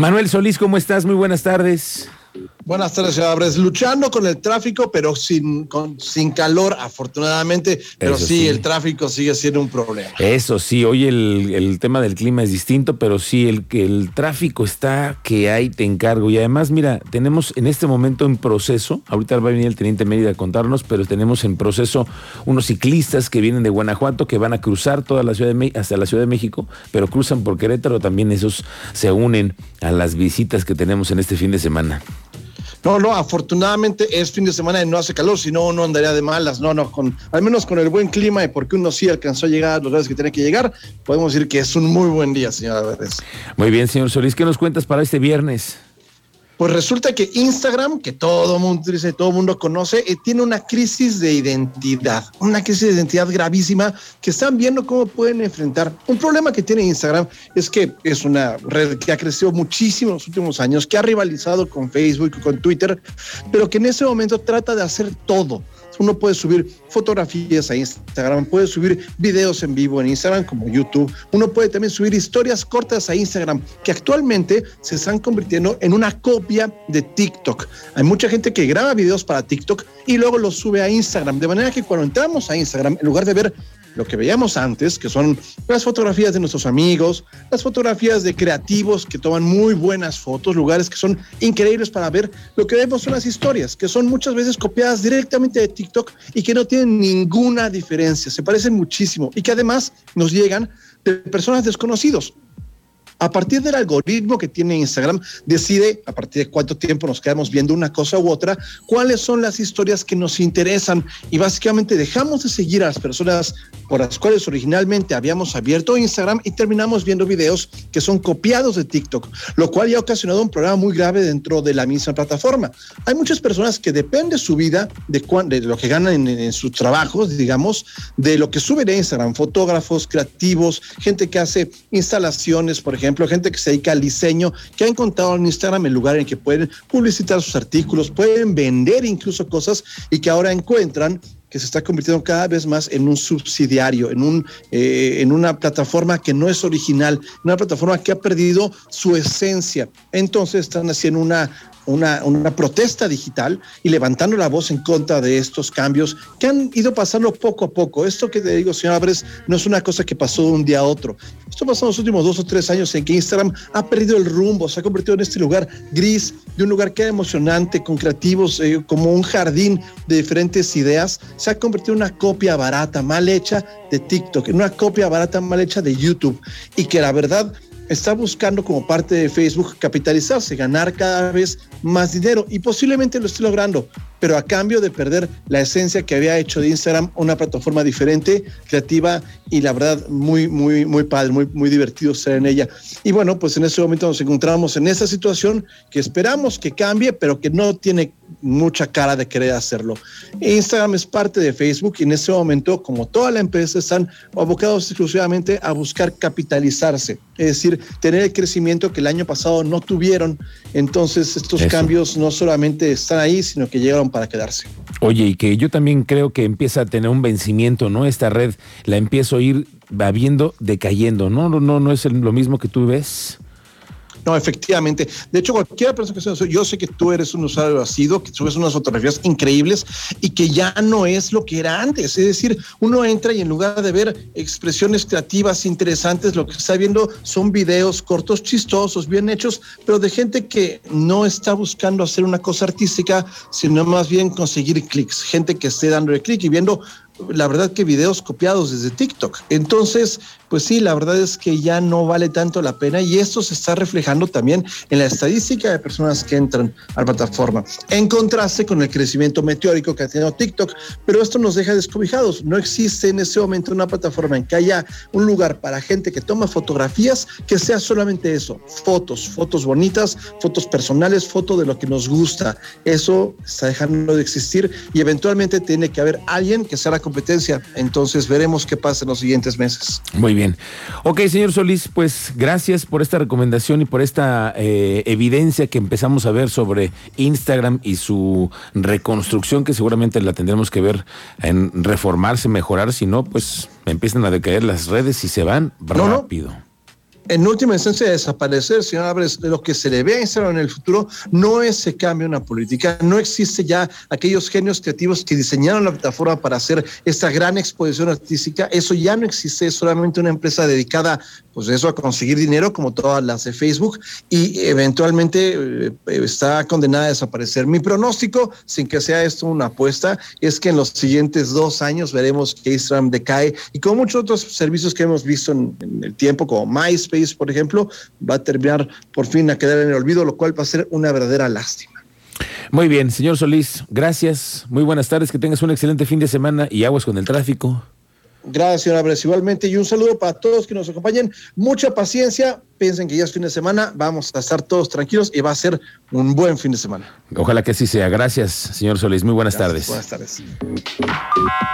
Manuel Solís, ¿cómo estás? Muy buenas tardes. Buenas tardes, señor Luchando con el tráfico, pero sin, sin calor, afortunadamente. Pero sí, el tráfico sigue siendo un problema. Eso sí, hoy el, tema del clima es distinto, pero sí, el, el tráfico está que hay, te encargo. Y además, mira, tenemos en este momento en proceso, ahorita va a venir el teniente Mérida a contarnos, pero tenemos en proceso unos ciclistas que vienen de Guanajuato que van a cruzar toda la ciudad de hasta la Ciudad de México, pero cruzan por Querétaro. También esos se unen a las visitas que tenemos en este fin de semana. No, no, afortunadamente es fin de semana y no hace calor, si no, uno andaría de malas. No, no, con, al menos con el buen clima y porque uno sí alcanzó a llegar los lugares que tiene que llegar, podemos decir que es un muy buen día, señora Vélez. Muy bien, señor Solís, ¿qué nos cuentas para este viernes? Pues resulta que Instagram, que todo mundo dice, todo mundo conoce, eh, tiene una crisis de identidad, una crisis de identidad gravísima que están viendo cómo pueden enfrentar. Un problema que tiene Instagram es que es una red que ha crecido muchísimo en los últimos años, que ha rivalizado con Facebook con Twitter, pero que en ese momento trata de hacer todo uno puede subir fotografías a Instagram, puede subir videos en vivo en Instagram como YouTube, uno puede también subir historias cortas a Instagram que actualmente se están convirtiendo en una copia de TikTok. Hay mucha gente que graba videos para TikTok y luego los sube a Instagram, de manera que cuando entramos a Instagram, en lugar de ver lo que veíamos antes, que son las fotografías de nuestros amigos, las fotografías de creativos que toman muy buenas fotos, lugares que son increíbles para ver. Lo que vemos son las historias, que son muchas veces copiadas directamente de TikTok y que no tienen ninguna diferencia, se parecen muchísimo y que además nos llegan de personas desconocidos a partir del algoritmo que tiene Instagram, decide a partir de cuánto tiempo nos quedamos viendo una cosa u otra, cuáles son las historias que nos interesan y básicamente dejamos de seguir a las personas por las cuales originalmente habíamos abierto Instagram y terminamos viendo videos que son copiados de TikTok, lo cual ya ha ocasionado un problema muy grave dentro de la misma plataforma. Hay muchas personas que dependen su vida de, de lo que ganan en, sus trabajos, digamos, de lo que suben a Instagram, fotógrafos, creativos, gente que hace instalaciones, por ejemplo, ejemplo, gente que se dedica al diseño, que ha encontrado en Instagram el lugar en que pueden publicitar sus artículos, pueden vender incluso cosas y que ahora encuentran que se está convirtiendo cada vez más en un subsidiario, en, un, eh, en una plataforma que no es original, una plataforma que ha perdido su esencia. Entonces están haciendo una una, una, protesta digital y levantando la voz en contra de estos cambios que han ido pasando poco a poco. Esto que te digo, señor Abres, no es una cosa que pasó de un día a otro. Esto pasó en los últimos dos o tres años en que Instagram ha perdido el rumbo, se ha convertido en este lugar gris, de un lugar que era emocionante, con creativos, eh, como un jardín de diferentes ideas, se ha convertido en una copia barata, mal hecha de TikTok, en una copia barata, mal hecha de YouTube. Y que la verdad está buscando como parte de Facebook capitalizarse, ganar cada vez más dinero y posiblemente lo esté logrando, pero a cambio de perder la esencia que había hecho de Instagram una plataforma diferente, creativa y la verdad muy, muy, muy padre, muy, muy divertido ser en ella. Y bueno, pues en ese momento nos encontramos en esa situación que esperamos que cambie, pero que no tiene mucha cara de querer hacerlo. Instagram es parte de Facebook y en ese momento, como toda la empresa, están abocados exclusivamente a buscar capitalizarse, es decir, tener el crecimiento que el año pasado no tuvieron. Entonces, estos cambios no solamente están ahí, sino que llegaron para quedarse. Oye, y que yo también creo que empieza a tener un vencimiento, ¿no? Esta red la empiezo a ir viendo decayendo, ¿no? No, no, no es lo mismo que tú ves. No, efectivamente. De hecho, cualquier persona que sea, yo sé que tú eres un usuario sido, que subes unas fotografías increíbles y que ya no es lo que era antes. Es decir, uno entra y en lugar de ver expresiones creativas interesantes, lo que está viendo son videos cortos, chistosos, bien hechos, pero de gente que no está buscando hacer una cosa artística, sino más bien conseguir clics. Gente que esté dándole clic y viendo la verdad que videos copiados desde TikTok. Entonces, pues sí, la verdad es que ya no vale tanto la pena y esto se está reflejando también en la estadística de personas que entran a la plataforma, en contraste con el crecimiento meteórico que ha tenido TikTok, pero esto nos deja descobijados. No existe en ese momento una plataforma en que haya un lugar para gente que toma fotografías que sea solamente eso, fotos, fotos bonitas, fotos personales, fotos de lo que nos gusta. Eso está dejando de existir y eventualmente tiene que haber alguien que sea la competencia. Entonces veremos qué pasa en los siguientes meses. Muy bien. Ok, señor Solís, pues gracias por esta recomendación y por esta eh, evidencia que empezamos a ver sobre Instagram y su reconstrucción, que seguramente la tendremos que ver en reformarse, mejorar, si no, pues empiezan a decaer las redes y se van rápido. En última instancia desaparecer, señor Álvarez, lo que se le ve a Instagram en el futuro no es se cambie una política, no existe ya aquellos genios creativos que diseñaron la plataforma para hacer esta gran exposición artística, eso ya no existe, es solamente una empresa dedicada pues eso a conseguir dinero como todas las de Facebook y eventualmente eh, está condenada a desaparecer. Mi pronóstico, sin que sea esto una apuesta, es que en los siguientes dos años veremos que Instagram decae y como muchos otros servicios que hemos visto en, en el tiempo, como MySpace, por ejemplo, va a terminar por fin a quedar en el olvido, lo cual va a ser una verdadera lástima. Muy bien, señor Solís, gracias. Muy buenas tardes, que tengas un excelente fin de semana y aguas con el tráfico. Gracias, señor Álvarez. Igualmente, y un saludo para todos que nos acompañen. Mucha paciencia. Piensen que ya es fin de semana. Vamos a estar todos tranquilos y va a ser un buen fin de semana. Ojalá que así sea. Gracias, señor Solís. Muy buenas Gracias. tardes. Buenas tardes.